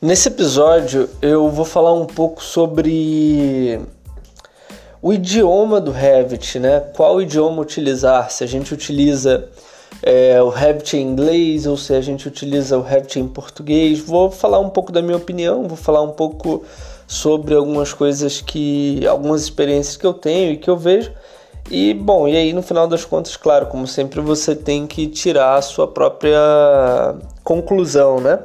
Nesse episódio eu vou falar um pouco sobre o idioma do Revit, né? Qual idioma utilizar? Se a gente utiliza é, o Revit em inglês ou se a gente utiliza o Revit em português. Vou falar um pouco da minha opinião, vou falar um pouco sobre algumas coisas que, algumas experiências que eu tenho e que eu vejo. E bom, e aí no final das contas, claro, como sempre, você tem que tirar a sua própria conclusão, né?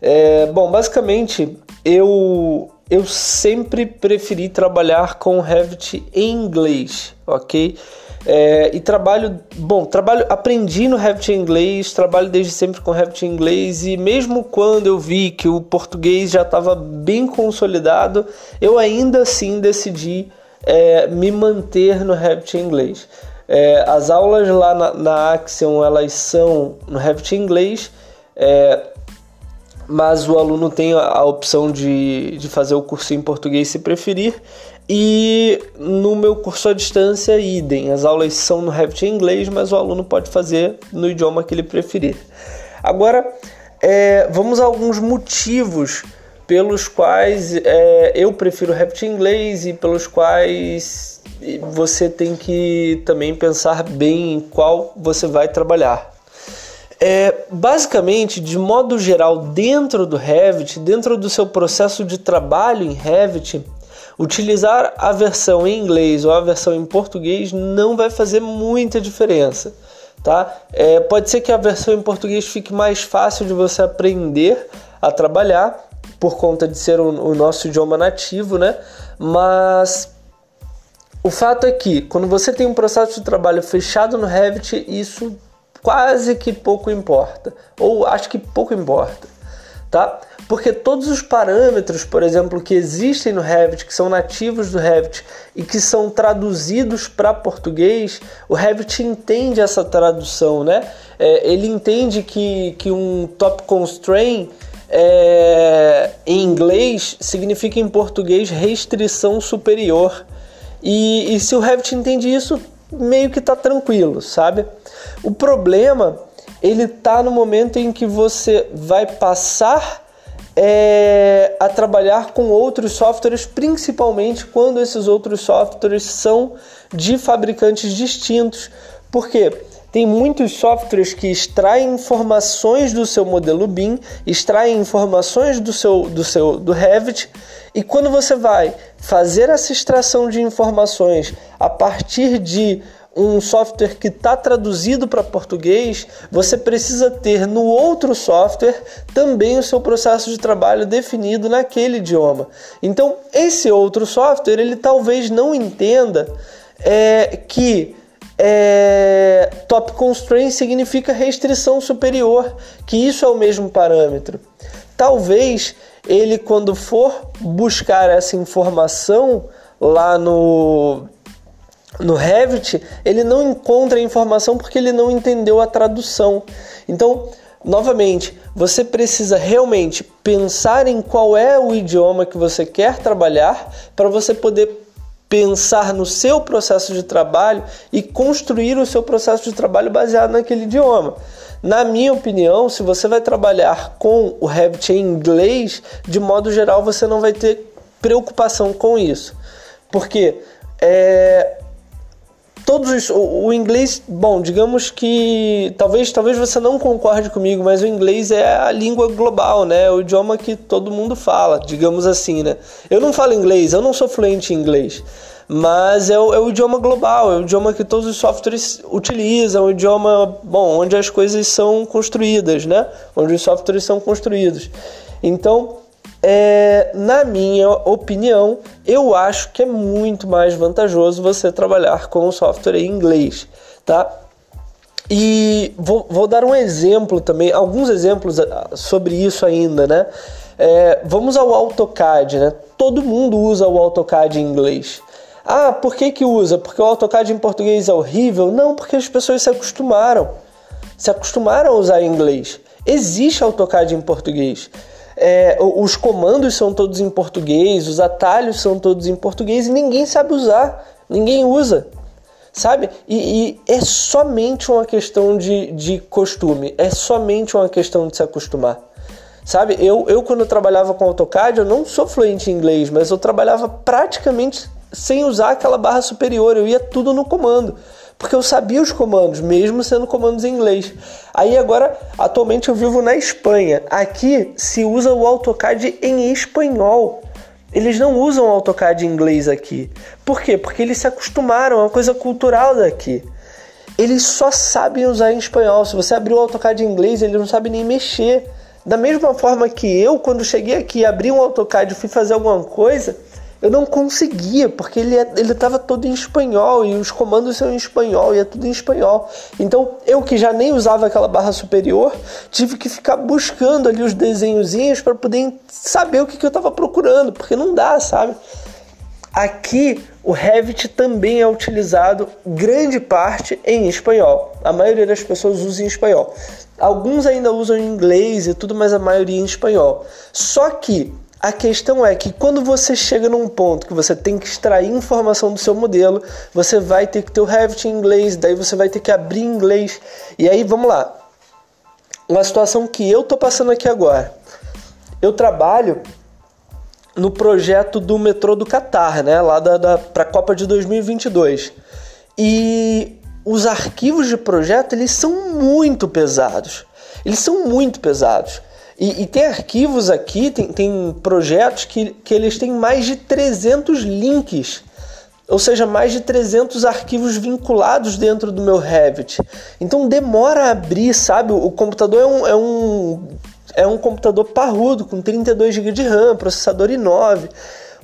É, bom, basicamente eu eu sempre preferi trabalhar com Revit em inglês, ok? É, e trabalho, bom, trabalho, aprendi no Revit em inglês, trabalho desde sempre com Revit em inglês e mesmo quando eu vi que o português já estava bem consolidado, eu ainda assim decidi é, me manter no Revit em inglês. É, as aulas lá na, na Axion elas são no Revit em inglês. É, mas o aluno tem a opção de, de fazer o curso em português se preferir. E no meu curso à distância, idem. As aulas são no Revit em inglês, mas o aluno pode fazer no idioma que ele preferir. Agora, é, vamos a alguns motivos pelos quais é, eu prefiro Revit em inglês e pelos quais você tem que também pensar bem em qual você vai trabalhar. É, basicamente, de modo geral, dentro do Revit, dentro do seu processo de trabalho em Revit, utilizar a versão em inglês ou a versão em português não vai fazer muita diferença. Tá? É, pode ser que a versão em português fique mais fácil de você aprender a trabalhar por conta de ser o, o nosso idioma nativo, né? Mas o fato é que quando você tem um processo de trabalho fechado no Revit, isso quase que pouco importa, ou acho que pouco importa, tá? Porque todos os parâmetros, por exemplo, que existem no Revit, que são nativos do Revit e que são traduzidos para português, o Revit entende essa tradução, né? É, ele entende que, que um top constraint é, em inglês significa em português restrição superior. E, e se o Revit entende isso, meio que tá tranquilo, sabe? O problema ele tá no momento em que você vai passar é, a trabalhar com outros softwares, principalmente quando esses outros softwares são de fabricantes distintos. Por quê? Tem muitos softwares que extraem informações do seu modelo BIM, extraem informações do seu do seu do Revit, e quando você vai fazer essa extração de informações a partir de um software que está traduzido para português, você precisa ter no outro software também o seu processo de trabalho definido naquele idioma. Então, esse outro software ele talvez não entenda é, que é, top constraint significa restrição superior, que isso é o mesmo parâmetro. Talvez ele, quando for buscar essa informação lá no, no Revit, ele não encontra a informação porque ele não entendeu a tradução. Então, novamente, você precisa realmente pensar em qual é o idioma que você quer trabalhar para você poder pensar no seu processo de trabalho e construir o seu processo de trabalho baseado naquele idioma. Na minha opinião, se você vai trabalhar com o Revit em inglês, de modo geral você não vai ter preocupação com isso. Porque é, todos os, o, o, inglês, bom, digamos que talvez talvez você não concorde comigo, mas o inglês é a língua global, né? É o idioma que todo mundo fala, digamos assim, né? Eu não falo inglês, eu não sou fluente em inglês, mas é o, é o idioma global, é o idioma que todos os softwares utilizam, é o idioma, bom, onde as coisas são construídas, né? Onde os softwares são construídos. Então, é, na minha opinião, eu acho que é muito mais vantajoso você trabalhar com o software em inglês, tá? E vou, vou dar um exemplo também, alguns exemplos ah, sobre isso ainda, né? É, vamos ao AutoCAD, né? Todo mundo usa o AutoCAD em inglês. Ah, por que que usa? Porque o AutoCAD em português é horrível? Não, porque as pessoas se acostumaram. Se acostumaram a usar inglês. Existe AutoCAD em português. É, os comandos são todos em português, os atalhos são todos em português e ninguém sabe usar, ninguém usa, sabe? E, e é somente uma questão de, de costume, é somente uma questão de se acostumar, Sabe, eu, eu quando eu trabalhava com AutoCAD, eu não sou fluente em inglês, mas eu trabalhava praticamente sem usar aquela barra superior, eu ia tudo no comando, porque eu sabia os comandos, mesmo sendo comandos em inglês. Aí agora, atualmente eu vivo na Espanha. Aqui se usa o AutoCAD em espanhol. Eles não usam o AutoCAD em inglês aqui. Por quê? Porque eles se acostumaram, é uma coisa cultural daqui. Eles só sabem usar em espanhol. Se você abrir o AutoCAD em inglês, eles não sabem nem mexer. Da mesma forma que eu, quando cheguei aqui, abri um AutoCAD e fui fazer alguma coisa, eu não conseguia, porque ele é, ele estava todo em espanhol e os comandos são em espanhol e é tudo em espanhol. Então, eu que já nem usava aquela barra superior, tive que ficar buscando ali os desenhozinhos para poder saber o que, que eu estava procurando, porque não dá, sabe? Aqui o Revit também é utilizado grande parte em espanhol. A maioria das pessoas usa em espanhol. Alguns ainda usam em inglês e tudo, mas a maioria em espanhol. Só que a questão é que quando você chega num ponto que você tem que extrair informação do seu modelo, você vai ter que ter o Revit em inglês, daí você vai ter que abrir em inglês. E aí, vamos lá. Uma situação que eu tô passando aqui agora. Eu trabalho no projeto do metrô do Catar, né? Lá da, da para a Copa de 2022. E os arquivos de projeto eles são muito pesados. Eles são muito pesados. E, e, tem arquivos aqui, tem, tem projetos que, que eles têm mais de 300 links, ou seja, mais de 300 arquivos vinculados dentro do meu Revit. Então demora a abrir, sabe? O computador é um, é um é um computador parrudo, com 32 GB de RAM, processador i9.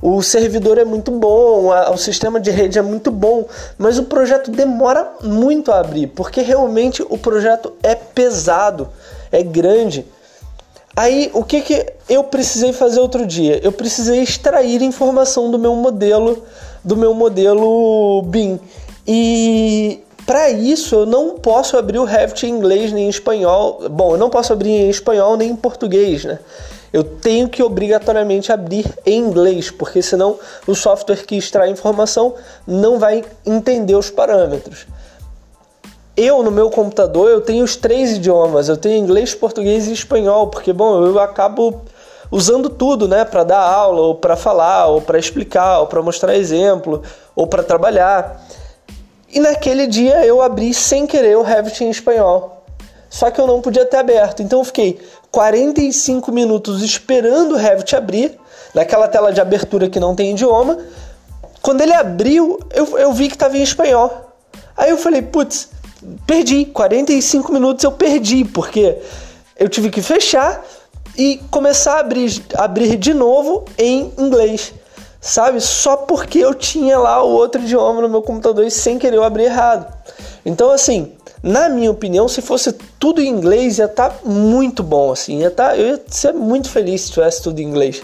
O servidor é muito bom, o sistema de rede é muito bom, mas o projeto demora muito a abrir, porque realmente o projeto é pesado, é grande. Aí o que, que eu precisei fazer outro dia? Eu precisei extrair informação do meu modelo, do meu modelo BIM. E para isso, eu não posso abrir o Revit em inglês nem em espanhol. Bom, eu não posso abrir em espanhol nem em português, né? Eu tenho que obrigatoriamente abrir em inglês, porque senão o software que extrai informação não vai entender os parâmetros. Eu no meu computador eu tenho os três idiomas, eu tenho inglês, português e espanhol, porque bom, eu acabo usando tudo, né, para dar aula, ou para falar, ou para explicar, ou para mostrar exemplo, ou para trabalhar. E naquele dia eu abri sem querer o Revit em espanhol. Só que eu não podia ter aberto. Então eu fiquei 45 minutos esperando o Revit abrir, naquela tela de abertura que não tem idioma. Quando ele abriu, eu, eu vi que estava em espanhol. Aí eu falei, putz, perdi. 45 minutos eu perdi, porque eu tive que fechar e começar a abrir, abrir de novo em inglês sabe? Só porque eu tinha lá o outro idioma no meu computador e sem querer eu abrir errado. Então, assim, na minha opinião, se fosse tudo em inglês, ia estar tá muito bom, assim, ia tá, eu ia ser muito feliz se tivesse tudo em inglês.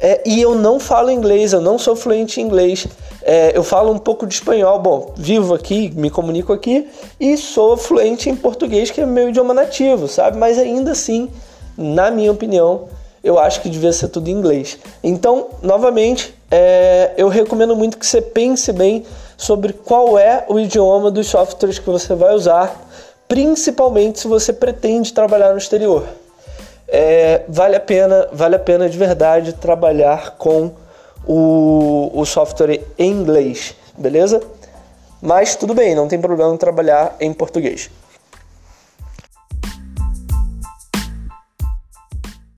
É, e eu não falo inglês, eu não sou fluente em inglês. É, eu falo um pouco de espanhol, bom, vivo aqui, me comunico aqui e sou fluente em português, que é meu idioma nativo, sabe? Mas ainda assim, na minha opinião, eu acho que devia ser tudo em inglês. Então, novamente, é, eu recomendo muito que você pense bem sobre qual é o idioma dos softwares que você vai usar, principalmente se você pretende trabalhar no exterior. É, vale a pena, vale a pena de verdade trabalhar com o, o software em inglês, beleza? Mas tudo bem, não tem problema trabalhar em português.